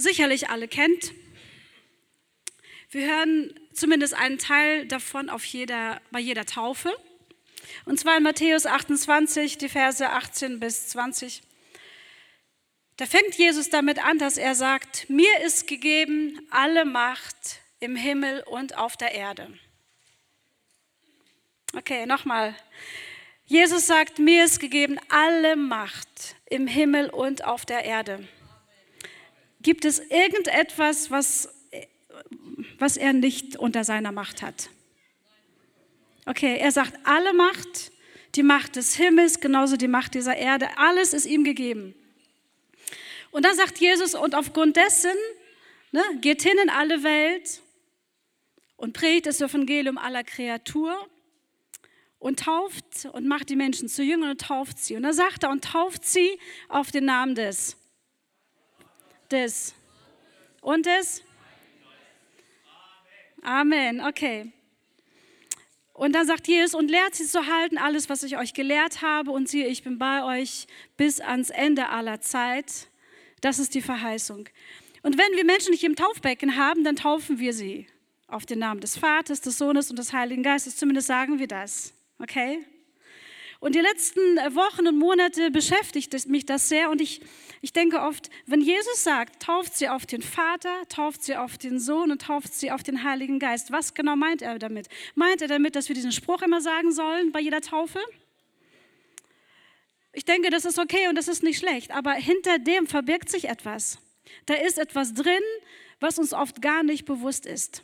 Sicherlich alle kennt. Wir hören zumindest einen Teil davon auf jeder, bei jeder Taufe. Und zwar in Matthäus 28, die Verse 18 bis 20. Da fängt Jesus damit an, dass er sagt, mir ist gegeben alle Macht im Himmel und auf der Erde. Okay, nochmal. Jesus sagt, mir ist gegeben alle Macht im Himmel und auf der Erde. Gibt es irgendetwas, was, was er nicht unter seiner Macht hat? Okay, er sagt, alle Macht, die Macht des Himmels, genauso die Macht dieser Erde, alles ist ihm gegeben. Und dann sagt Jesus, und aufgrund dessen ne, geht hin in alle Welt und predigt das Evangelium aller Kreatur und tauft und macht die Menschen zu Jüngern und tauft sie. Und dann sagt er, und tauft sie auf den Namen des, des und des. Amen, okay. Und dann sagt Jesus, und lehrt sie zu halten, alles, was ich euch gelehrt habe, und siehe, ich bin bei euch bis ans Ende aller Zeit. Das ist die Verheißung. Und wenn wir Menschen nicht im Taufbecken haben, dann taufen wir sie auf den Namen des Vaters, des Sohnes und des Heiligen Geistes. Zumindest sagen wir das. Okay? Und die letzten Wochen und Monate beschäftigt mich das sehr und ich, ich denke oft, wenn Jesus sagt, tauft sie auf den Vater, tauft sie auf den Sohn und tauft sie auf den Heiligen Geist, was genau meint er damit? Meint er damit, dass wir diesen Spruch immer sagen sollen bei jeder Taufe? Ich denke, das ist okay und das ist nicht schlecht, aber hinter dem verbirgt sich etwas. Da ist etwas drin, was uns oft gar nicht bewusst ist.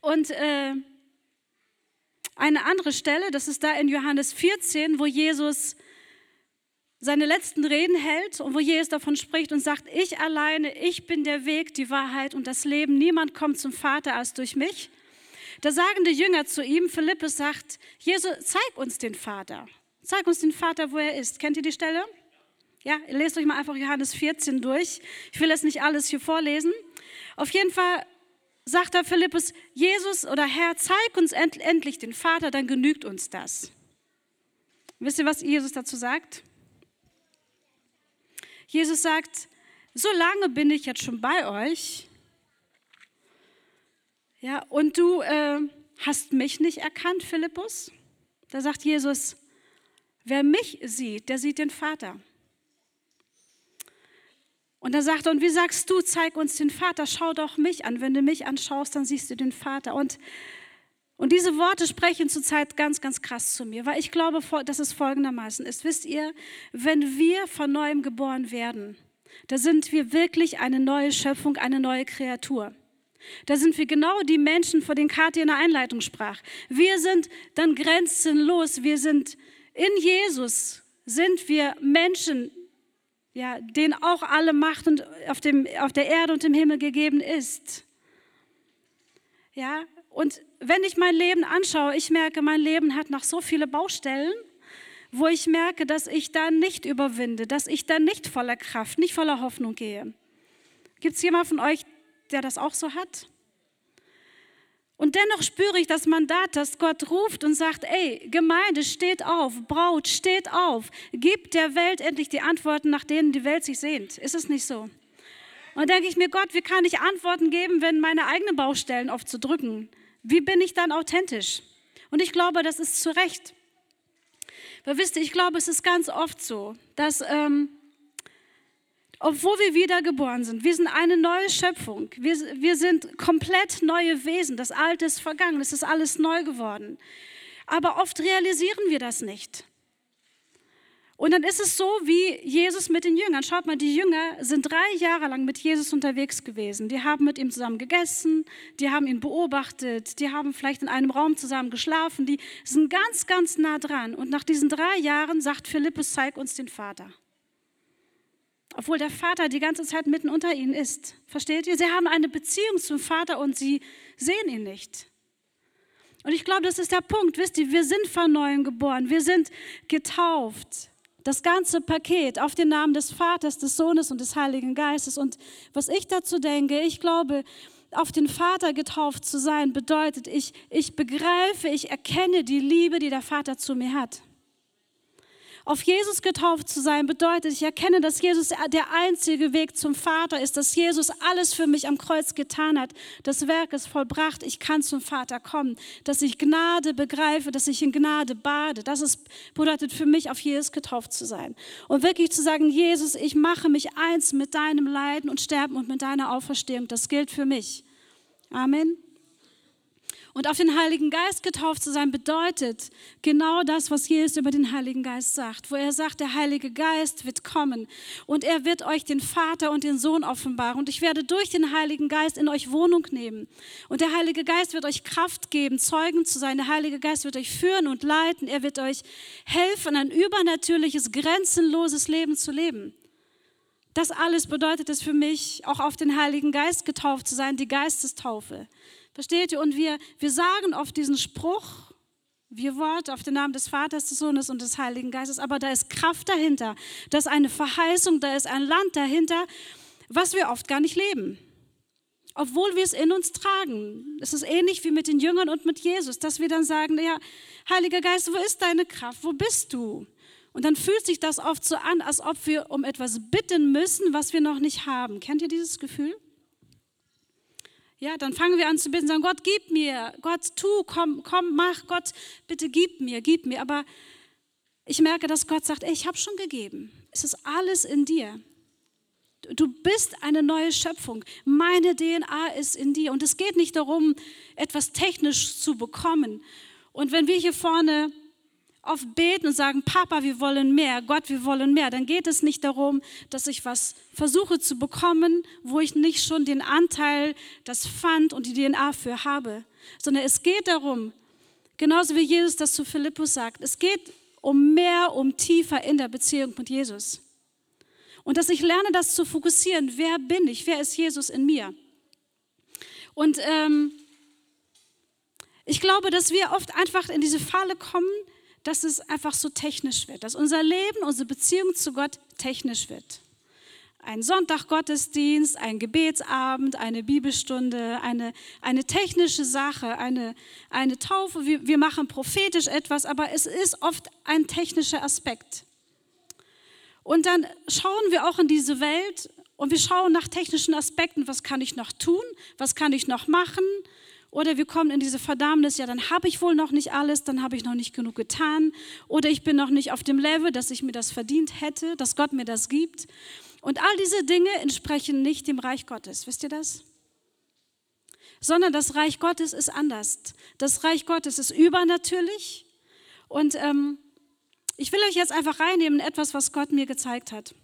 Und äh, eine andere Stelle, das ist da in Johannes 14, wo Jesus seine letzten Reden hält und wo Jesus davon spricht und sagt, ich alleine, ich bin der Weg, die Wahrheit und das Leben. Niemand kommt zum Vater als durch mich. Da sagen die Jünger zu ihm, Philippus sagt, Jesus, zeig uns den Vater. Zeig uns den Vater, wo er ist. Kennt ihr die Stelle? Ja, lest euch mal einfach Johannes 14 durch. Ich will jetzt nicht alles hier vorlesen. Auf jeden Fall sagt da Philippus, Jesus oder Herr, zeig uns end endlich den Vater, dann genügt uns das. Wisst ihr, was Jesus dazu sagt? Jesus sagt, so lange bin ich jetzt schon bei euch, ja, und du äh, hast mich nicht erkannt, Philippus? Da sagt Jesus, wer mich sieht, der sieht den Vater. Und da sagt er, und wie sagst du, zeig uns den Vater, schau doch mich an. Wenn du mich anschaust, dann siehst du den Vater. Und, und diese Worte sprechen zurzeit ganz, ganz krass zu mir, weil ich glaube, dass es folgendermaßen ist. Wisst ihr, wenn wir von neuem geboren werden, da sind wir wirklich eine neue Schöpfung, eine neue Kreatur. Da sind wir genau die Menschen, vor denen Kathi in der Einleitung sprach. Wir sind dann grenzenlos. Wir sind in Jesus, sind wir Menschen, ja, denen auch alle Macht und auf, dem, auf der Erde und im Himmel gegeben ist. Ja, und wenn ich mein Leben anschaue, ich merke, mein Leben hat noch so viele Baustellen, wo ich merke, dass ich da nicht überwinde, dass ich da nicht voller Kraft, nicht voller Hoffnung gehe. Gibt es jemand von euch, der das auch so hat? Und dennoch spüre ich das Mandat, dass Gott ruft und sagt, ey, Gemeinde, steht auf, Braut, steht auf, gib der Welt endlich die Antworten, nach denen die Welt sich sehnt. Ist es nicht so? Und denke ich mir, Gott, wie kann ich Antworten geben, wenn meine eigenen Baustellen oft zu drücken? Wie bin ich dann authentisch? Und ich glaube, das ist zu Recht. Weil wisst ihr, ich glaube, es ist ganz oft so, dass ähm, obwohl wir wiedergeboren sind. Wir sind eine neue Schöpfung. Wir, wir sind komplett neue Wesen. Das Alte ist vergangen. Es ist alles neu geworden. Aber oft realisieren wir das nicht. Und dann ist es so wie Jesus mit den Jüngern. Schaut mal, die Jünger sind drei Jahre lang mit Jesus unterwegs gewesen. Die haben mit ihm zusammen gegessen, die haben ihn beobachtet, die haben vielleicht in einem Raum zusammen geschlafen, die sind ganz, ganz nah dran. Und nach diesen drei Jahren sagt Philippus, zeig uns den Vater. obwohl der Vater die ganze Zeit mitten unter ihnen ist. Versteht ihr? Sie haben eine Beziehung zum Vater und sie sehen ihn nicht. Und ich glaube, das ist der Punkt. Wisst ihr, wir sind von neuem geboren. Wir sind getauft. Das ganze Paket auf den Namen des Vaters, des Sohnes und des Heiligen Geistes. Und was ich dazu denke, ich glaube, auf den Vater getauft zu sein, bedeutet, ich, ich begreife, ich erkenne die Liebe, die der Vater zu mir hat. Auf Jesus getauft zu sein bedeutet, ich erkenne, dass Jesus der einzige Weg zum Vater ist, dass Jesus alles für mich am Kreuz getan hat. Das Werk ist vollbracht, ich kann zum Vater kommen. Dass ich Gnade begreife, dass ich in Gnade bade. Das ist, bedeutet für mich, auf Jesus getauft zu sein. Und wirklich zu sagen, Jesus, ich mache mich eins mit deinem Leiden und Sterben und mit deiner Auferstehung. Das gilt für mich. Amen. Und auf den Heiligen Geist getauft zu sein, bedeutet genau das, was Jesus über den Heiligen Geist sagt, wo er sagt, der Heilige Geist wird kommen und er wird euch den Vater und den Sohn offenbaren und ich werde durch den Heiligen Geist in euch Wohnung nehmen. Und der Heilige Geist wird euch Kraft geben, Zeugen zu sein. Der Heilige Geist wird euch führen und leiten. Er wird euch helfen, ein übernatürliches, grenzenloses Leben zu leben. Das alles bedeutet es für mich, auch auf den Heiligen Geist getauft zu sein, die Geistestaufe. Versteht ihr? Und wir, wir sagen oft diesen Spruch, wir Wort auf den Namen des Vaters, des Sohnes und des Heiligen Geistes, aber da ist Kraft dahinter, da ist eine Verheißung, da ist ein Land dahinter, was wir oft gar nicht leben. Obwohl wir es in uns tragen. Es ist ähnlich wie mit den Jüngern und mit Jesus, dass wir dann sagen, ja, Heiliger Geist, wo ist deine Kraft? Wo bist du? Und dann fühlt sich das oft so an, als ob wir um etwas bitten müssen, was wir noch nicht haben. Kennt ihr dieses Gefühl? Ja, dann fangen wir an zu bitten, sagen, Gott, gib mir, Gott, tu, komm, komm, mach, Gott, bitte gib mir, gib mir. Aber ich merke, dass Gott sagt, ey, ich habe schon gegeben. Es ist alles in dir. Du bist eine neue Schöpfung. Meine DNA ist in dir. Und es geht nicht darum, etwas technisch zu bekommen. Und wenn wir hier vorne oft beten und sagen, Papa, wir wollen mehr, Gott, wir wollen mehr, dann geht es nicht darum, dass ich was versuche zu bekommen, wo ich nicht schon den Anteil, das Pfand und die DNA für habe, sondern es geht darum, genauso wie Jesus das zu Philippus sagt, es geht um mehr, um tiefer in der Beziehung mit Jesus. Und dass ich lerne, das zu fokussieren. Wer bin ich? Wer ist Jesus in mir? Und ähm, ich glaube, dass wir oft einfach in diese Falle kommen, dass es einfach so technisch wird, dass unser Leben, unsere Beziehung zu Gott technisch wird. Ein Sonntaggottesdienst, ein Gebetsabend, eine Bibelstunde, eine, eine technische Sache, eine, eine Taufe. Wir, wir machen prophetisch etwas, aber es ist oft ein technischer Aspekt. Und dann schauen wir auch in diese Welt und wir schauen nach technischen Aspekten, was kann ich noch tun, was kann ich noch machen, oder wir kommen in diese Verdammnis, ja, dann habe ich wohl noch nicht alles, dann habe ich noch nicht genug getan. Oder ich bin noch nicht auf dem Level, dass ich mir das verdient hätte, dass Gott mir das gibt. Und all diese Dinge entsprechen nicht dem Reich Gottes. Wisst ihr das? Sondern das Reich Gottes ist anders. Das Reich Gottes ist übernatürlich. Und ähm, ich will euch jetzt einfach reinnehmen in etwas, was Gott mir gezeigt hat.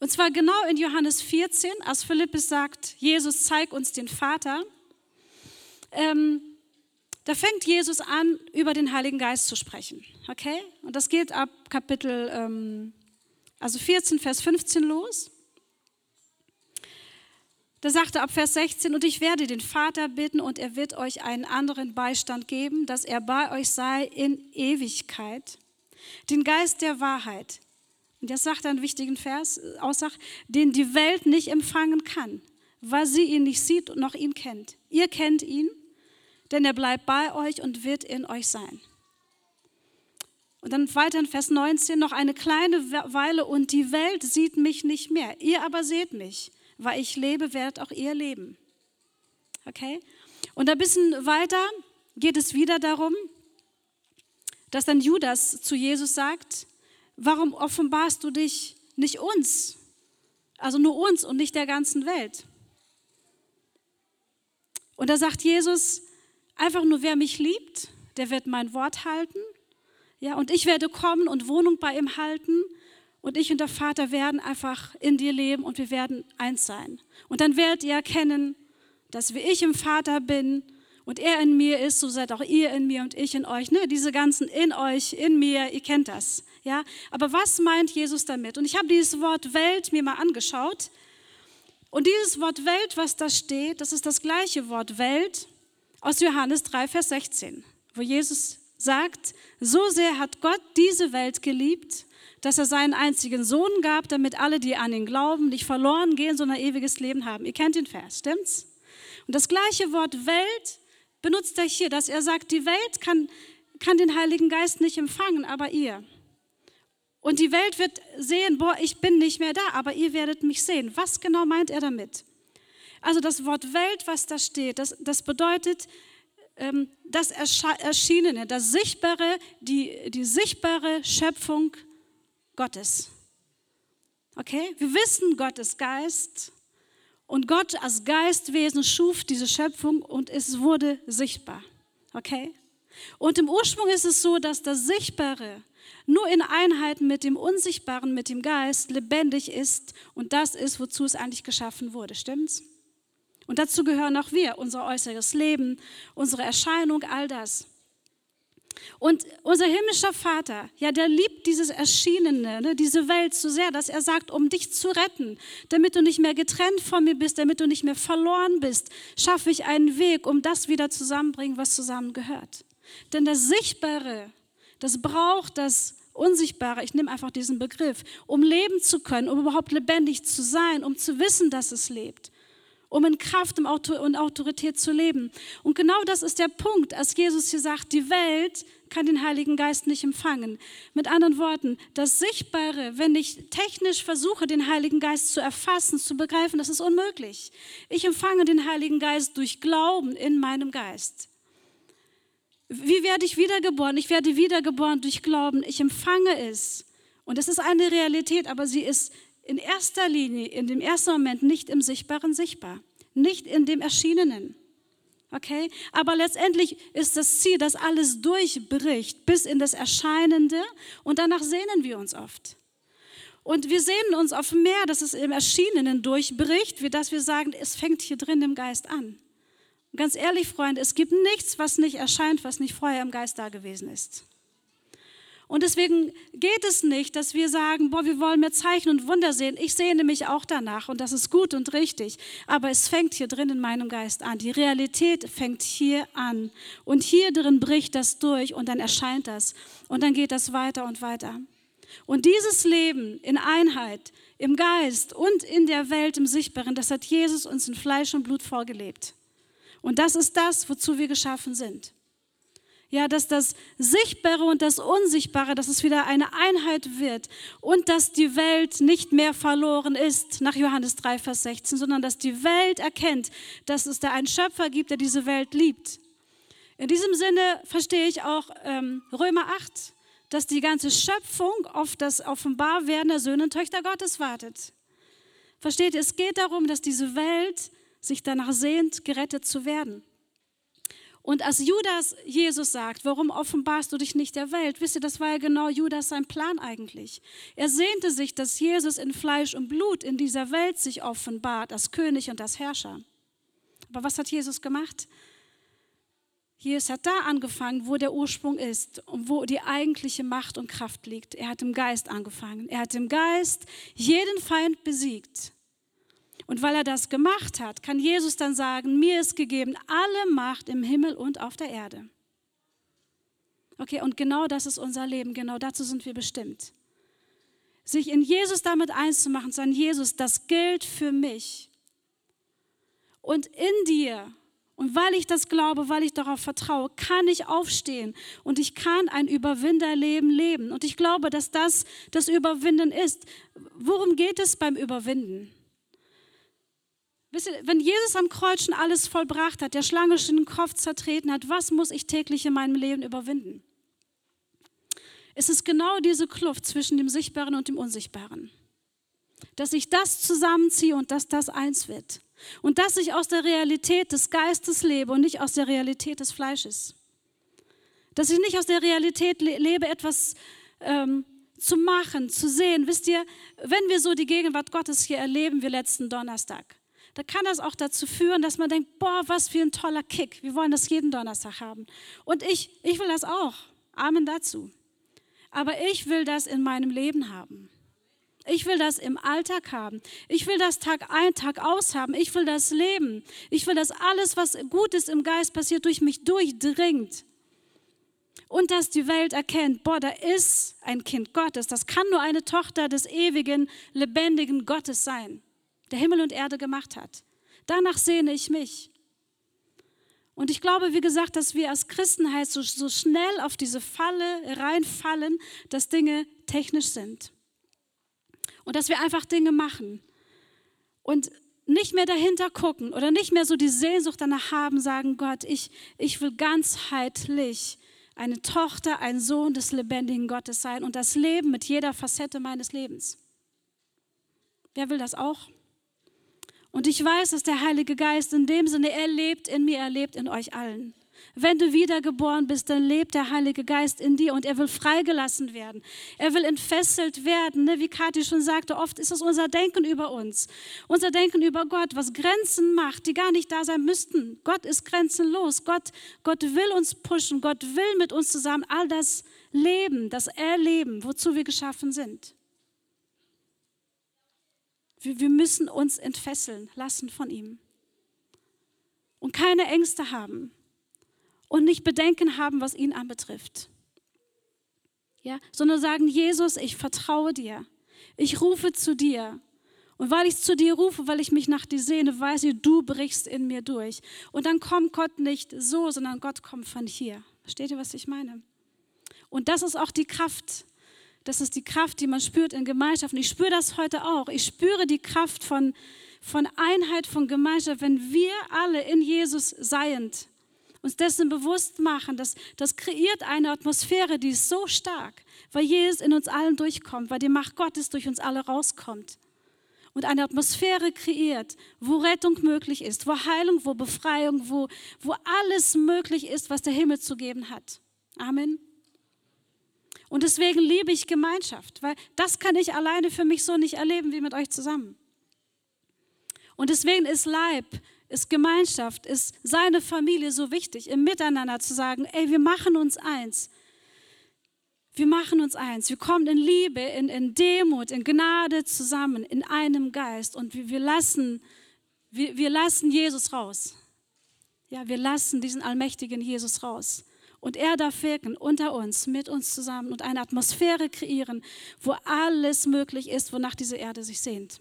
Und zwar genau in Johannes 14, als Philippus sagt, Jesus, zeig uns den Vater ähm, da fängt Jesus an, über den Heiligen Geist zu sprechen. Okay? Und das geht ab Kapitel ähm, also 14, Vers 15 los. Da sagt er ab Vers 16, und ich werde den Vater bitten, und er wird euch einen anderen Beistand geben, dass er bei euch sei in Ewigkeit. Den Geist der Wahrheit. Und das sagt er einen wichtigen Vers, Aussage, den die Welt nicht empfangen kann, weil sie ihn nicht sieht und noch ihn kennt. Ihr kennt ihn, denn er bleibt bei euch und wird in euch sein. Und dann weiter in Vers 19 noch eine kleine Weile und die Welt sieht mich nicht mehr. Ihr aber seht mich, weil ich lebe, werdet auch ihr leben. Okay? Und ein bisschen weiter geht es wieder darum, dass dann Judas zu Jesus sagt, warum offenbarst du dich nicht uns? Also nur uns und nicht der ganzen Welt. Und da sagt Jesus, Einfach nur, wer mich liebt, der wird mein Wort halten. Ja, und ich werde kommen und Wohnung bei ihm halten. Und ich und der Vater werden einfach in dir leben und wir werden eins sein. Und dann werdet ihr erkennen, dass wie ich im Vater bin und er in mir ist, so seid auch ihr in mir und ich in euch. Ne? Diese ganzen in euch, in mir, ihr kennt das. Ja, aber was meint Jesus damit? Und ich habe dieses Wort Welt mir mal angeschaut. Und dieses Wort Welt, was da steht, das ist das gleiche Wort Welt aus Johannes 3, Vers 16, wo Jesus sagt, so sehr hat Gott diese Welt geliebt, dass er seinen einzigen Sohn gab, damit alle, die an ihn glauben, nicht verloren gehen, sondern ewiges Leben haben. Ihr kennt den Vers, stimmt's? Und das gleiche Wort Welt benutzt er hier, dass er sagt, die Welt kann, kann den Heiligen Geist nicht empfangen, aber ihr. Und die Welt wird sehen, boah, ich bin nicht mehr da, aber ihr werdet mich sehen. Was genau meint er damit? Also das Wort Welt, was da steht, das, das bedeutet ähm, das Erschienene, das Sichtbare, die, die sichtbare Schöpfung Gottes. Okay? Wir wissen, Gott ist Geist und Gott als Geistwesen schuf diese Schöpfung und es wurde sichtbar. Okay? Und im Ursprung ist es so, dass das Sichtbare nur in Einheit mit dem Unsichtbaren, mit dem Geist lebendig ist und das ist, wozu es eigentlich geschaffen wurde. Stimmt's? Und dazu gehören auch wir, unser äußeres Leben, unsere Erscheinung, all das. Und unser himmlischer Vater, ja, der liebt dieses Erschienene, ne, diese Welt so sehr, dass er sagt, um dich zu retten, damit du nicht mehr getrennt von mir bist, damit du nicht mehr verloren bist, schaffe ich einen Weg, um das wieder zusammenbringen, was zusammengehört. Denn das Sichtbare, das braucht das Unsichtbare, ich nehme einfach diesen Begriff, um leben zu können, um überhaupt lebendig zu sein, um zu wissen, dass es lebt um in Kraft und Autorität zu leben. Und genau das ist der Punkt, als Jesus hier sagt, die Welt kann den Heiligen Geist nicht empfangen. Mit anderen Worten, das Sichtbare, wenn ich technisch versuche, den Heiligen Geist zu erfassen, zu begreifen, das ist unmöglich. Ich empfange den Heiligen Geist durch Glauben in meinem Geist. Wie werde ich wiedergeboren? Ich werde wiedergeboren durch Glauben. Ich empfange es. Und es ist eine Realität, aber sie ist in erster Linie, in dem ersten Moment nicht im Sichtbaren sichtbar, nicht in dem Erschienenen. Okay? Aber letztendlich ist das Ziel, dass alles durchbricht bis in das Erscheinende und danach sehnen wir uns oft. Und wir sehnen uns oft mehr, dass es im Erschienenen durchbricht, wie dass wir sagen, es fängt hier drin im Geist an. Und ganz ehrlich, Freunde, es gibt nichts, was nicht erscheint, was nicht vorher im Geist da gewesen ist. Und deswegen geht es nicht, dass wir sagen, boah, wir wollen mehr Zeichen und Wunder sehen. Ich sehne mich auch danach und das ist gut und richtig. Aber es fängt hier drin in meinem Geist an. Die Realität fängt hier an. Und hier drin bricht das durch und dann erscheint das. Und dann geht das weiter und weiter. Und dieses Leben in Einheit, im Geist und in der Welt, im Sichtbaren, das hat Jesus uns in Fleisch und Blut vorgelebt. Und das ist das, wozu wir geschaffen sind. Ja, dass das Sichtbare und das Unsichtbare, dass es wieder eine Einheit wird und dass die Welt nicht mehr verloren ist, nach Johannes 3, Vers 16, sondern dass die Welt erkennt, dass es da einen Schöpfer gibt, der diese Welt liebt. In diesem Sinne verstehe ich auch ähm, Römer 8, dass die ganze Schöpfung auf das Offenbarwerden der Söhne und Töchter Gottes wartet. Versteht ihr, es geht darum, dass diese Welt sich danach sehnt, gerettet zu werden. Und als Judas Jesus sagt, warum offenbarst du dich nicht der Welt? Wisst ihr, das war ja genau Judas sein Plan eigentlich. Er sehnte sich, dass Jesus in Fleisch und Blut in dieser Welt sich offenbart, als König und als Herrscher. Aber was hat Jesus gemacht? Jesus hat da angefangen, wo der Ursprung ist und wo die eigentliche Macht und Kraft liegt. Er hat im Geist angefangen. Er hat im Geist jeden Feind besiegt. Und weil er das gemacht hat, kann Jesus dann sagen, mir ist gegeben alle Macht im Himmel und auf der Erde. Okay, und genau das ist unser Leben, genau dazu sind wir bestimmt. Sich in Jesus damit eins zu machen, sagen, Jesus, das gilt für mich. Und in dir, und weil ich das glaube, weil ich darauf vertraue, kann ich aufstehen und ich kann ein Überwinderleben leben. Und ich glaube, dass das das Überwinden ist. Worum geht es beim Überwinden? Wisst ihr, wenn Jesus am Kreuz schon alles vollbracht hat, der Schlange schon den Kopf zertreten hat, was muss ich täglich in meinem Leben überwinden? Es ist genau diese Kluft zwischen dem Sichtbaren und dem Unsichtbaren. Dass ich das zusammenziehe und dass das eins wird. Und dass ich aus der Realität des Geistes lebe und nicht aus der Realität des Fleisches. Dass ich nicht aus der Realität lebe, etwas ähm, zu machen, zu sehen. Wisst ihr, wenn wir so die Gegenwart Gottes hier erleben wie letzten Donnerstag, da kann das auch dazu führen, dass man denkt, boah, was für ein toller Kick. Wir wollen das jeden Donnerstag haben. Und ich, ich will das auch. Amen dazu. Aber ich will das in meinem Leben haben. Ich will das im Alltag haben. Ich will das Tag ein, Tag aus haben. Ich will das leben. Ich will, dass alles, was Gutes im Geist passiert, durch mich durchdringt. Und dass die Welt erkennt, boah, da ist ein Kind Gottes. Das kann nur eine Tochter des ewigen, lebendigen Gottes sein, der Himmel und Erde gemacht hat. Danach sehne ich mich. Und ich glaube, wie gesagt, dass wir als Christen halt so, so schnell auf diese Falle reinfallen, dass Dinge technisch sind. Und dass wir einfach Dinge machen. Und nicht mehr dahinter gucken oder nicht mehr so die Sehnsucht danach haben, sagen, Gott, ich, ich will ganzheitlich eine Tochter, ein Sohn des lebendigen Gottes sein und das Leben mit jeder Facette meines Lebens. Wer will das auch? Und ich weiß, dass der Heilige Geist in dem Sinne, er lebt in mir, er lebt in euch allen. Wenn du wiedergeboren bist, dann lebt der Heilige Geist in dir und er will freigelassen werden. Er will entfesselt werden. Ne? Wie Kathi schon sagte, oft ist es unser Denken über uns, unser Denken über Gott, was Grenzen macht, die gar nicht da sein müssten. Gott ist grenzenlos. Gott, Gott will uns pushen. Gott will mit uns zusammen all das leben, das Erleben, wozu wir geschaffen sind. Wir, wir müssen uns entfesseln lassen von ihm. Und keine Ängste haben. Und nicht Bedenken haben, was ihn anbetrifft. Ja, sondern sagen, Jesus, ich vertraue dir. Ich rufe zu dir. Und weil ich zu dir rufe, weil ich mich nach dir sehne, weiß ich, du brichst in mir durch. Und dann kommt Gott nicht so, sondern Gott kommt von hier. Versteht ihr, was ich meine? Und das ist auch die Kraft, das ist die Kraft, die man spürt in Gemeinschaft. Und ich spüre das heute auch. Ich spüre die Kraft von, von Einheit, von Gemeinschaft, wenn wir alle in Jesus seiend uns dessen bewusst machen, dass das kreiert eine Atmosphäre, die ist so stark, weil Jesus in uns allen durchkommt, weil die Macht Gottes durch uns alle rauskommt. Und eine Atmosphäre kreiert, wo Rettung möglich ist, wo Heilung, wo Befreiung, wo, wo alles möglich ist, was der Himmel zu geben hat. Amen. Und deswegen liebe ich Gemeinschaft, weil das kann ich alleine für mich so nicht erleben wie mit euch zusammen. Und deswegen ist Leib, ist Gemeinschaft, ist seine Familie so wichtig, im Miteinander zu sagen, ey, wir machen uns eins. Wir machen uns eins. Wir kommen in Liebe, in, in Demut, in Gnade zusammen, in einem Geist. Und wir, wir, lassen, wir, wir lassen Jesus raus. Ja, wir lassen diesen allmächtigen Jesus raus. Und er darf wirken unter uns, mit uns zusammen und eine Atmosphäre kreieren, wo alles möglich ist, wonach diese Erde sich sehnt.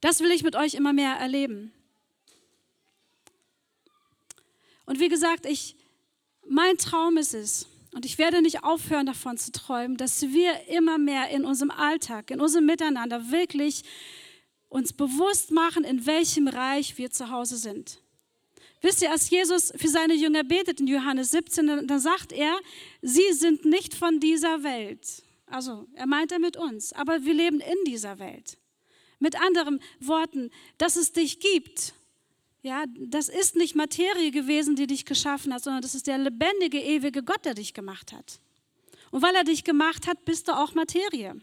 Das will ich mit euch immer mehr erleben. Und wie gesagt, ich, mein Traum ist es, und ich werde nicht aufhören davon zu träumen, dass wir immer mehr in unserem Alltag, in unserem Miteinander wirklich uns bewusst machen, in welchem Reich wir zu Hause sind. Wisst ihr, als Jesus für seine Jünger betet in Johannes 17, dann, dann sagt er, sie sind nicht von dieser Welt. Also er meint er mit uns, aber wir leben in dieser Welt. Mit anderen Worten, dass es dich gibt. Ja, das ist nicht Materie gewesen, die dich geschaffen hat, sondern das ist der lebendige, ewige Gott, der dich gemacht hat. Und weil er dich gemacht hat, bist du auch Materie.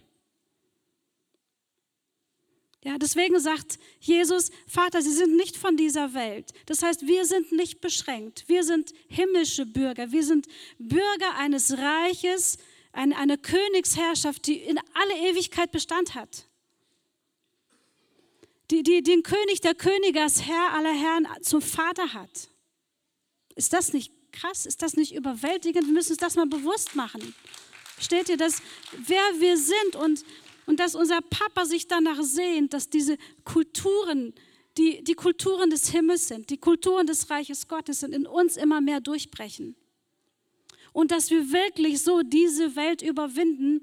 Ja, deswegen sagt Jesus, Vater, sie sind nicht von dieser Welt. Das heißt, wir sind nicht beschränkt. Wir sind himmlische Bürger. Wir sind Bürger eines Reiches, eine, eine Königsherrschaft, die in alle Ewigkeit Bestand hat. Die, die den König der Könige als Herr aller Herren zum Vater hat. Ist das nicht krass? Ist das nicht überwältigend? Wir müssen uns das mal bewusst machen. Steht ihr, dass wer wir sind und und dass unser Papa sich danach sehnt, dass diese Kulturen, die, die Kulturen des Himmels sind, die Kulturen des Reiches Gottes sind, in uns immer mehr durchbrechen. Und dass wir wirklich so diese Welt überwinden,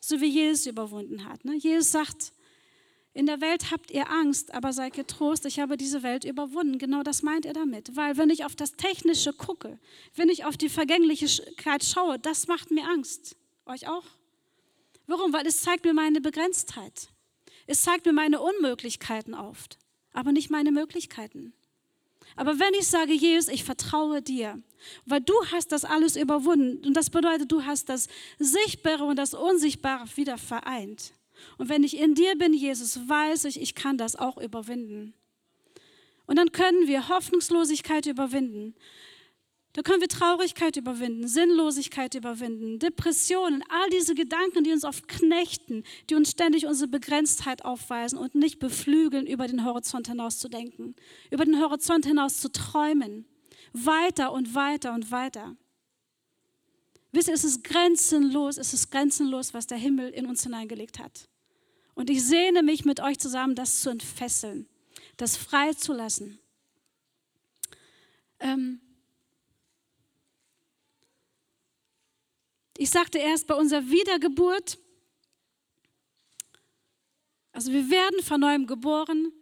so wie Jesus überwunden hat. Ne? Jesus sagt, in der Welt habt ihr Angst, aber seid getrost, ich habe diese Welt überwunden. Genau das meint er damit. Weil wenn ich auf das Technische gucke, wenn ich auf die Vergänglichkeit schaue, das macht mir Angst. Euch auch? Warum? Weil es zeigt mir meine Begrenztheit. Es zeigt mir meine Unmöglichkeiten auf, aber nicht meine Möglichkeiten. Aber wenn ich sage, Jesus, ich vertraue dir, weil du hast das alles überwunden und das bedeutet, du hast das Sichtbare und das Unsichtbare wieder vereint. Und wenn ich in dir bin, Jesus, weiß ich, ich kann das auch überwinden. Und dann können wir Hoffnungslosigkeit überwinden. Da können wir Traurigkeit überwinden, Sinnlosigkeit überwinden, Depressionen, all diese Gedanken, die uns oft knechten, die uns ständig unsere Begrenztheit aufweisen und nicht beflügeln, über den Horizont hinaus zu denken, über den Horizont hinaus zu träumen. Weiter und weiter und weiter. Wisst ihr, es ist grenzenlos, es ist grenzenlos, was der Himmel in uns hineingelegt hat. Und ich sehne mich mit euch zusammen, das zu entfesseln, das freizulassen. Ähm, Ich sagte erst bei unserer Wiedergeburt, also wir werden von neuem geboren,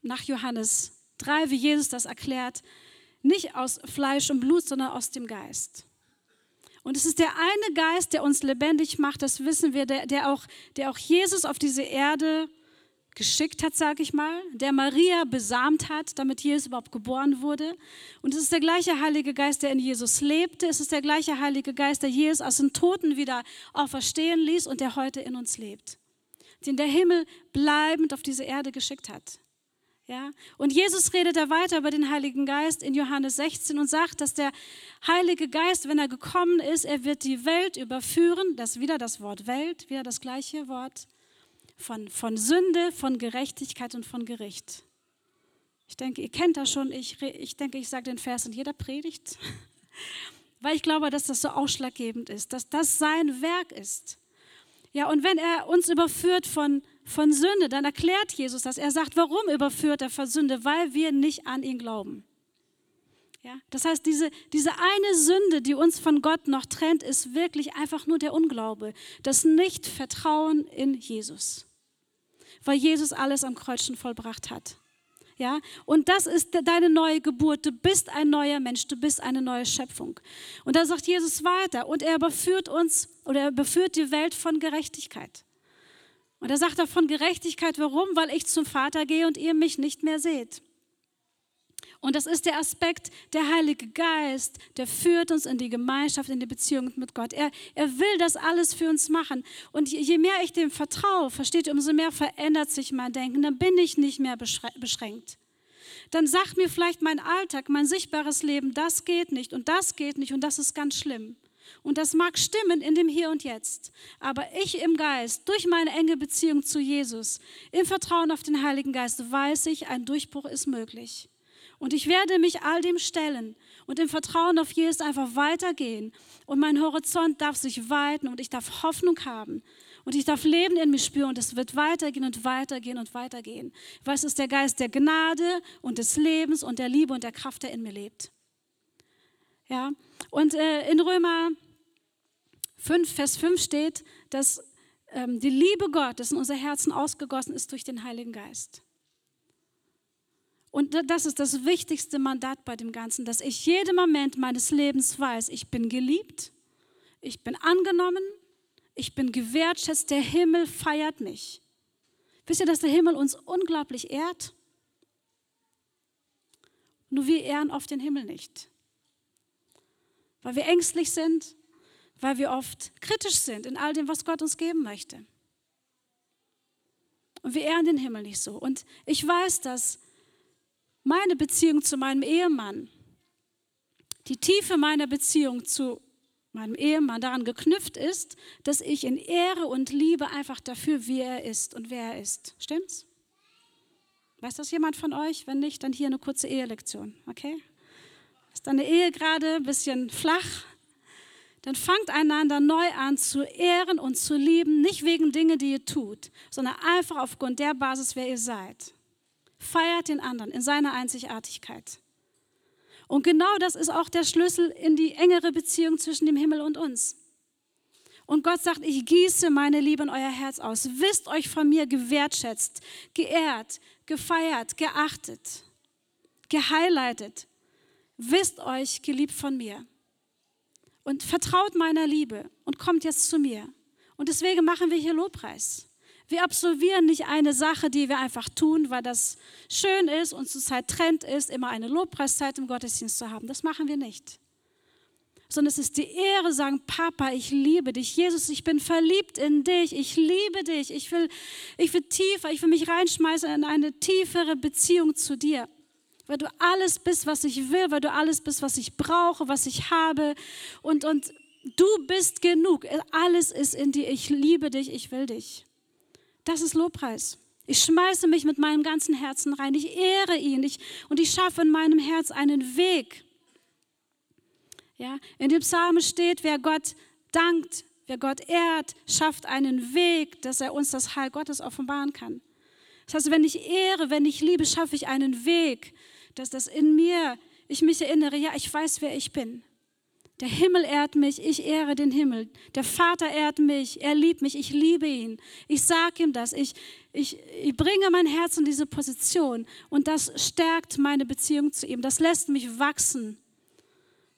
nach Johannes 3, wie Jesus das erklärt, nicht aus Fleisch und Blut, sondern aus dem Geist. Und es ist der eine Geist, der uns lebendig macht, das wissen wir, der, der, auch, der auch Jesus auf diese Erde geschickt hat, sage ich mal, der Maria besamt hat, damit Jesus überhaupt geboren wurde. Und es ist der gleiche Heilige Geist, der in Jesus lebte. Es ist der gleiche Heilige Geist, der Jesus aus den Toten wieder auferstehen ließ und der heute in uns lebt. Den der Himmel bleibend auf diese Erde geschickt hat. Ja? Und Jesus redet da weiter über den Heiligen Geist in Johannes 16 und sagt, dass der Heilige Geist, wenn er gekommen ist, er wird die Welt überführen. Das ist wieder das Wort Welt, wieder das gleiche Wort von, von Sünde, von Gerechtigkeit und von Gericht. Ich denke, ihr kennt das schon. Ich, ich denke, ich sage den Vers in jeder Predigt, weil ich glaube, dass das so ausschlaggebend ist, dass das sein Werk ist. Ja, und wenn er uns überführt von, von Sünde, dann erklärt Jesus das. Er sagt, warum überführt er von Sünde? Weil wir nicht an ihn glauben. Ja, das heißt, diese, diese eine Sünde, die uns von Gott noch trennt, ist wirklich einfach nur der Unglaube, das Nicht-Vertrauen in Jesus weil Jesus alles am Kreuz schon vollbracht hat. Ja, und das ist deine neue Geburt. Du bist ein neuer Mensch, du bist eine neue Schöpfung. Und da sagt Jesus weiter und er überführt uns oder er überführt die Welt von Gerechtigkeit. Und er sagt er von Gerechtigkeit, warum? Weil ich zum Vater gehe und ihr mich nicht mehr seht. Und das ist der Aspekt, der Heilige Geist, der führt uns in die Gemeinschaft, in die Beziehung mit Gott. Er, er will das alles für uns machen. Und je mehr ich dem vertraue, versteht ihr, umso mehr verändert sich mein Denken. Dann bin ich nicht mehr beschränkt. Dann sagt mir vielleicht mein Alltag, mein sichtbares Leben, das geht nicht und das geht nicht und das ist ganz schlimm. Und das mag stimmen in dem Hier und Jetzt. Aber ich im Geist, durch meine enge Beziehung zu Jesus, im Vertrauen auf den Heiligen Geist, weiß ich, ein Durchbruch ist möglich. Und ich werde mich all dem stellen und im Vertrauen auf Jesus einfach weitergehen. Und mein Horizont darf sich weiten und ich darf Hoffnung haben. Und ich darf Leben in mir spüren und es wird weitergehen und weitergehen und weitergehen. Weil es ist der Geist der Gnade und des Lebens und der Liebe und der Kraft, der in mir lebt. Ja, und äh, in Römer 5, Vers 5 steht, dass ähm, die Liebe Gottes in unser Herzen ausgegossen ist durch den Heiligen Geist. Und das ist das wichtigste Mandat bei dem Ganzen, dass ich jeden Moment meines Lebens weiß, ich bin geliebt, ich bin angenommen, ich bin gewertschätzt, der Himmel feiert mich. Wisst ihr, dass der Himmel uns unglaublich ehrt? Nur wir ehren oft den Himmel nicht. Weil wir ängstlich sind, weil wir oft kritisch sind in all dem, was Gott uns geben möchte. Und wir ehren den Himmel nicht so. Und ich weiß, dass meine Beziehung zu meinem Ehemann, die Tiefe meiner Beziehung zu meinem Ehemann daran geknüpft ist, dass ich in Ehre und Liebe einfach dafür, wie er ist und wer er ist. Stimmt's? Weiß das jemand von euch? Wenn nicht, dann hier eine kurze Ehelektion, okay? Ist deine Ehe gerade ein bisschen flach? Dann fangt einander neu an zu ehren und zu lieben, nicht wegen Dinge, die ihr tut, sondern einfach aufgrund der Basis, wer ihr seid. Feiert den anderen in seiner Einzigartigkeit. Und genau das ist auch der Schlüssel in die engere Beziehung zwischen dem Himmel und uns. Und Gott sagt, ich gieße meine Liebe in euer Herz aus. Wisst euch von mir gewertschätzt, geehrt, gefeiert, geachtet, gehighlightet. Wisst euch geliebt von mir. Und vertraut meiner Liebe und kommt jetzt zu mir. Und deswegen machen wir hier Lobpreis. Wir absolvieren nicht eine Sache, die wir einfach tun, weil das schön ist und zurzeit Trend ist, immer eine Lobpreiszeit im Gottesdienst zu haben. Das machen wir nicht. Sondern es ist die Ehre, sagen, Papa, ich liebe dich. Jesus, ich bin verliebt in dich. Ich liebe dich. Ich will, ich will tiefer, ich will mich reinschmeißen in eine tiefere Beziehung zu dir. weil du alles bist, was ich will, weil du alles bist, was ich brauche, was ich habe. Und, und du bist genug. Alles ist in dir. Ich liebe dich, ich will dich. Das ist Lobpreis. Ich schmeiße mich mit meinem ganzen Herzen rein. Ich ehre ihn ich, und ich schaffe in meinem Herz einen Weg. Ja, in dem Psalm steht, wer Gott dankt, wer Gott ehrt, schafft einen Weg, dass er uns das Heil Gottes offenbaren kann. Das heißt, wenn ich ehre, wenn ich liebe, schaffe ich einen Weg, dass das in mir, ich mich erinnere, ja, ich weiß, wer ich bin. Der Himmel ehrt mich, ich ehre den Himmel. Der Vater ehrt mich, er liebt mich, ich liebe ihn. Ich sage ihm das, ich, ich, ich bringe mein Herz in diese Position und das stärkt meine Beziehung zu ihm. Das lässt mich wachsen.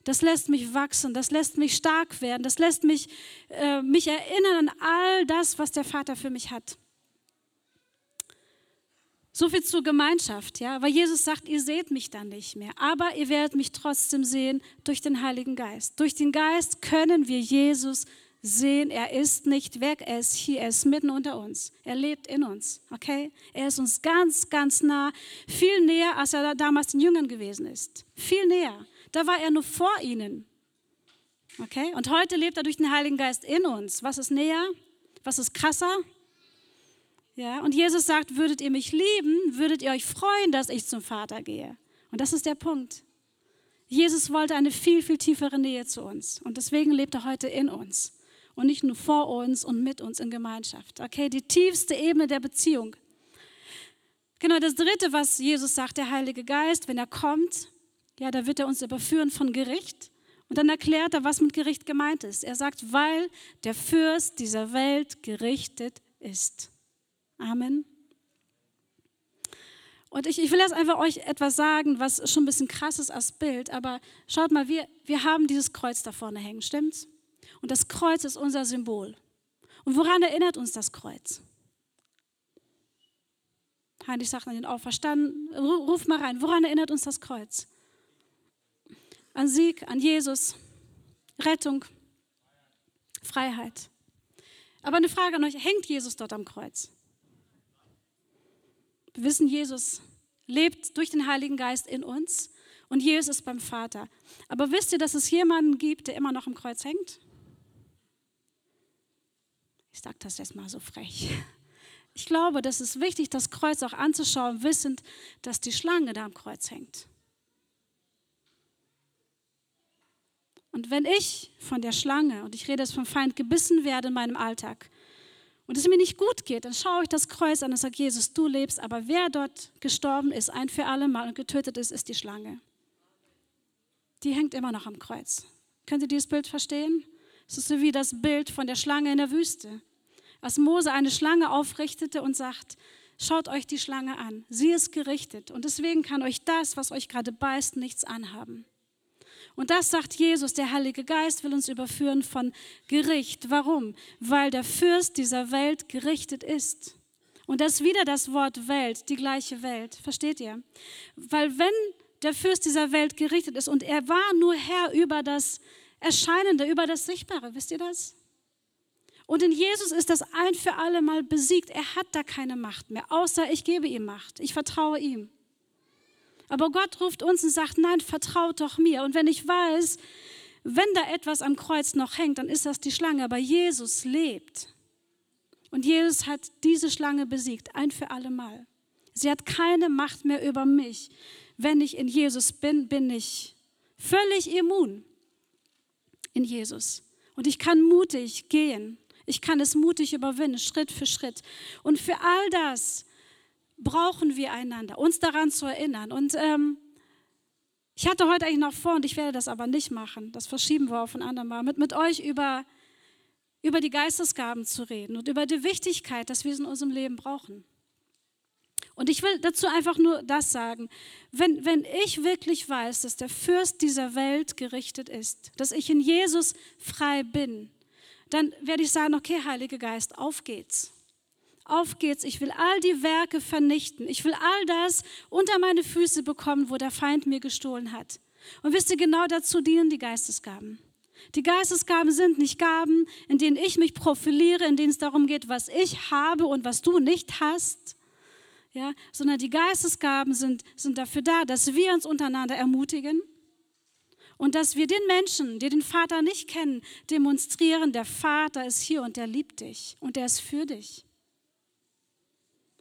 Das lässt mich wachsen, das lässt mich stark werden, das lässt mich, äh, mich erinnern an all das, was der Vater für mich hat. So viel zur Gemeinschaft, ja, weil Jesus sagt, ihr seht mich dann nicht mehr, aber ihr werdet mich trotzdem sehen durch den Heiligen Geist. Durch den Geist können wir Jesus sehen. Er ist nicht weg, er ist hier, er ist mitten unter uns. Er lebt in uns, okay? Er ist uns ganz, ganz nah, viel näher, als er damals den Jüngern gewesen ist. Viel näher. Da war er nur vor ihnen. Okay? Und heute lebt er durch den Heiligen Geist in uns. Was ist näher? Was ist krasser? Ja, und Jesus sagt, würdet ihr mich lieben, würdet ihr euch freuen, dass ich zum Vater gehe. Und das ist der Punkt. Jesus wollte eine viel, viel tiefere Nähe zu uns. Und deswegen lebt er heute in uns. Und nicht nur vor uns und mit uns in Gemeinschaft. Okay, die tiefste Ebene der Beziehung. Genau, das dritte, was Jesus sagt, der Heilige Geist, wenn er kommt, ja, da wird er uns überführen von Gericht. Und dann erklärt er, was mit Gericht gemeint ist. Er sagt, weil der Fürst dieser Welt gerichtet ist. Amen. Und ich, ich will jetzt einfach euch etwas sagen, was schon ein bisschen krass ist als Bild, aber schaut mal, wir, wir haben dieses Kreuz da vorne hängen, stimmt's? Und das Kreuz ist unser Symbol. Und woran erinnert uns das Kreuz? Heinrich sagt an den Auferstanden, ruf mal rein, woran erinnert uns das Kreuz? An Sieg, an Jesus, Rettung, Freiheit. Aber eine Frage an euch, hängt Jesus dort am Kreuz? Wir wissen, Jesus lebt durch den Heiligen Geist in uns und Jesus ist beim Vater. Aber wisst ihr, dass es jemanden gibt, der immer noch am Kreuz hängt? Ich sage das jetzt mal so frech. Ich glaube, das ist wichtig, das Kreuz auch anzuschauen, wissend, dass die Schlange da am Kreuz hängt. Und wenn ich von der Schlange, und ich rede jetzt vom Feind, gebissen werde in meinem Alltag, und es mir nicht gut geht, dann schaue ich das Kreuz an und sage, Jesus, du lebst, aber wer dort gestorben ist, ein für alle Mal und getötet ist, ist die Schlange. Die hängt immer noch am Kreuz. Könnt ihr dieses Bild verstehen? Es ist so wie das Bild von der Schlange in der Wüste. Als Mose eine Schlange aufrichtete und sagt, schaut euch die Schlange an, sie ist gerichtet und deswegen kann euch das, was euch gerade beißt, nichts anhaben. Und das sagt Jesus, der Heilige Geist will uns überführen von Gericht. Warum? Weil der Fürst dieser Welt gerichtet ist. Und das ist wieder das Wort Welt, die gleiche Welt. Versteht ihr? Weil wenn der Fürst dieser Welt gerichtet ist und er war nur Herr über das Erscheinende, über das Sichtbare, wisst ihr das? Und in Jesus ist das ein für alle Mal besiegt. Er hat da keine Macht mehr, außer ich gebe ihm Macht. Ich vertraue ihm. Aber Gott ruft uns und sagt, nein, vertraut doch mir. Und wenn ich weiß, wenn da etwas am Kreuz noch hängt, dann ist das die Schlange. Aber Jesus lebt. Und Jesus hat diese Schlange besiegt, ein für alle Mal. Sie hat keine Macht mehr über mich. Wenn ich in Jesus bin, bin ich völlig immun in Jesus. Und ich kann mutig gehen. Ich kann es mutig überwinden, Schritt für Schritt. Und für all das brauchen wir einander, uns daran zu erinnern. Und ähm, ich hatte heute eigentlich noch vor, und ich werde das aber nicht machen, das verschieben wir auf ein andermal, mit, mit euch über, über die Geistesgaben zu reden und über die Wichtigkeit, dass wir es in unserem Leben brauchen. Und ich will dazu einfach nur das sagen, wenn, wenn ich wirklich weiß, dass der Fürst dieser Welt gerichtet ist, dass ich in Jesus frei bin, dann werde ich sagen, okay, Heiliger Geist, auf geht's auf geht's, ich will all die Werke vernichten. Ich will all das unter meine Füße bekommen, wo der Feind mir gestohlen hat. Und wisst ihr, genau dazu dienen die Geistesgaben. Die Geistesgaben sind nicht Gaben, in denen ich mich profiliere, in denen es darum geht, was ich habe und was du nicht hast. ja, sondern die Geistesgaben sind, sind dafür da, dass wir uns untereinander ermutigen und dass wir den Menschen, die den Vater nicht kennen, demonstrieren, der Vater ist hier und der liebt dich und der ist für dich.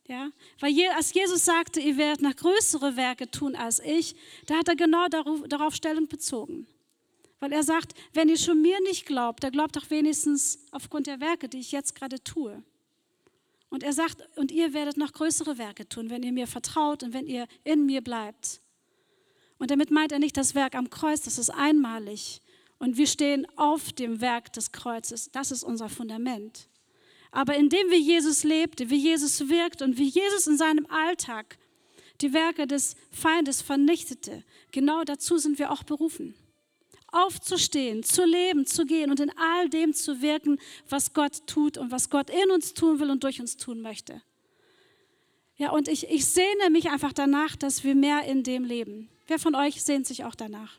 Ja, weil je, als Jesus sagte, ihr werdet noch größere Werke tun als ich, da hat er genau darauf, darauf Stellung bezogen. Weil er sagt, wenn ihr schon mir nicht glaubt, dann glaubt doch wenigstens aufgrund der Werke, die ich jetzt gerade tue. Und er sagt, und ihr werdet noch größere Werke tun, wenn ihr mir vertraut und wenn ihr in mir bleibt. Und damit meint er nicht das Werk am Kreuz, das ist einmalig. Und wir stehen auf dem Werk des Kreuzes. Das ist unser Fundament. Aber indem wie Jesus lebte, wie Jesus wirkt und wie Jesus in seinem Alltag die Werke des Feindes vernichtete, genau dazu sind wir auch berufen. Aufzustehen, zu leben, zu gehen und in all dem zu wirken, was Gott tut und was Gott in uns tun will und durch uns tun möchte. Ja, und ich, ich sehne mich einfach danach, dass wir mehr in dem leben. Wer von euch sehnt sich auch danach?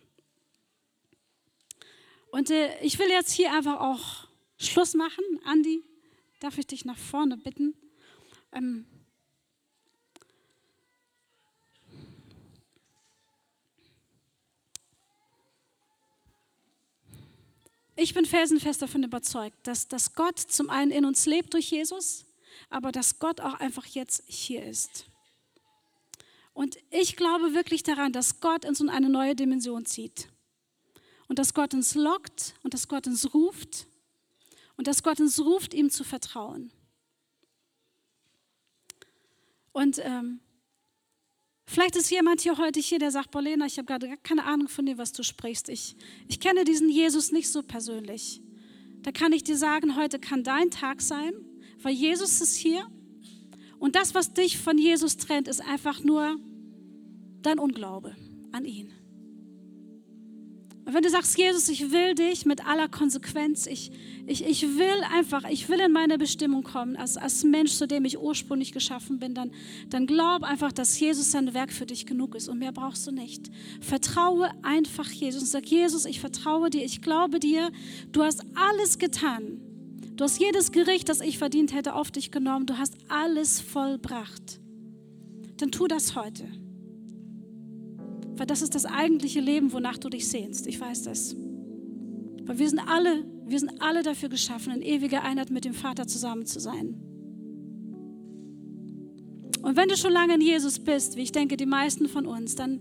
Und äh, ich will jetzt hier einfach auch Schluss machen. Andi, Darf ich dich nach vorne bitten? Ähm ich bin felsenfest davon überzeugt, dass, dass Gott zum einen in uns lebt durch Jesus, aber dass Gott auch einfach jetzt hier ist. Und ich glaube wirklich daran, dass Gott uns in eine neue Dimension zieht. Und dass Gott uns lockt und dass Gott uns ruft und dass Gott uns ruft, ihm zu vertrauen. Und ähm, vielleicht ist jemand hier heute hier, der sagt, Bolena, ich habe gerade keine Ahnung von dir, was du sprichst. Ich, ich kenne diesen Jesus nicht so persönlich. Da kann ich dir sagen, heute kann dein Tag sein, weil Jesus ist hier. Und das, was dich von Jesus trennt, ist einfach nur dein Unglaube an ihn. Wenn du sagst, Jesus, ich will dich mit aller Konsequenz, ich, ich, ich will einfach, ich will in meine Bestimmung kommen, als, als Mensch, zu dem ich ursprünglich geschaffen bin, dann, dann glaub einfach, dass Jesus sein Werk für dich genug ist und mehr brauchst du nicht. Vertraue einfach Jesus und sag, Jesus, ich vertraue dir, ich glaube dir, du hast alles getan. Du hast jedes Gericht, das ich verdient hätte, auf dich genommen. Du hast alles vollbracht. Dann tu das heute. Weil das ist das eigentliche Leben, wonach du dich sehnst. Ich weiß das. Weil wir sind alle, wir sind alle dafür geschaffen, in ewiger Einheit mit dem Vater zusammen zu sein. Und wenn du schon lange in Jesus bist, wie ich denke, die meisten von uns, dann,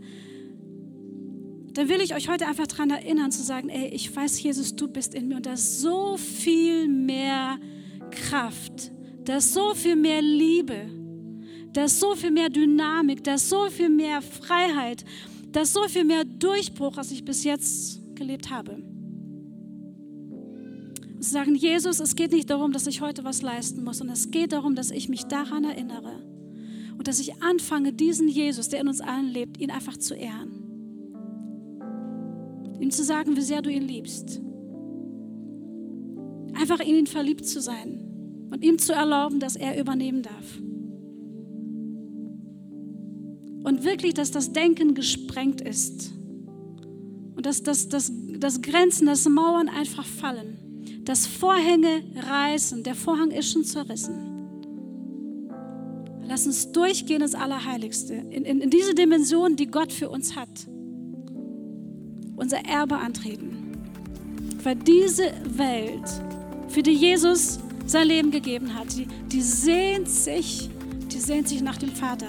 dann will ich euch heute einfach daran erinnern, zu sagen, ey, ich weiß, Jesus, du bist in mir und da ist so viel mehr Kraft, da ist so viel mehr Liebe, da ist so viel mehr Dynamik, da ist so viel mehr Freiheit da ist so viel mehr Durchbruch, als ich bis jetzt gelebt habe. Und zu sagen, Jesus, es geht nicht darum, dass ich heute was leisten muss, sondern es geht darum, dass ich mich daran erinnere und dass ich anfange, diesen Jesus, der in uns allen lebt, ihn einfach zu ehren. Ihm zu sagen, wie sehr du ihn liebst. Einfach in ihn verliebt zu sein und ihm zu erlauben, dass er übernehmen darf. Und wirklich, dass das Denken gesprengt ist. Und dass, dass, dass, dass Grenzen, dass Mauern einfach fallen. Dass Vorhänge reißen. Der Vorhang ist schon zerrissen. Lass uns durchgehen ins Allerheiligste. In, in, in diese Dimension, die Gott für uns hat. Unser Erbe antreten. Weil diese Welt, für die Jesus sein Leben gegeben hat, die, die sehnt sich, die sehnt sich nach dem Vater.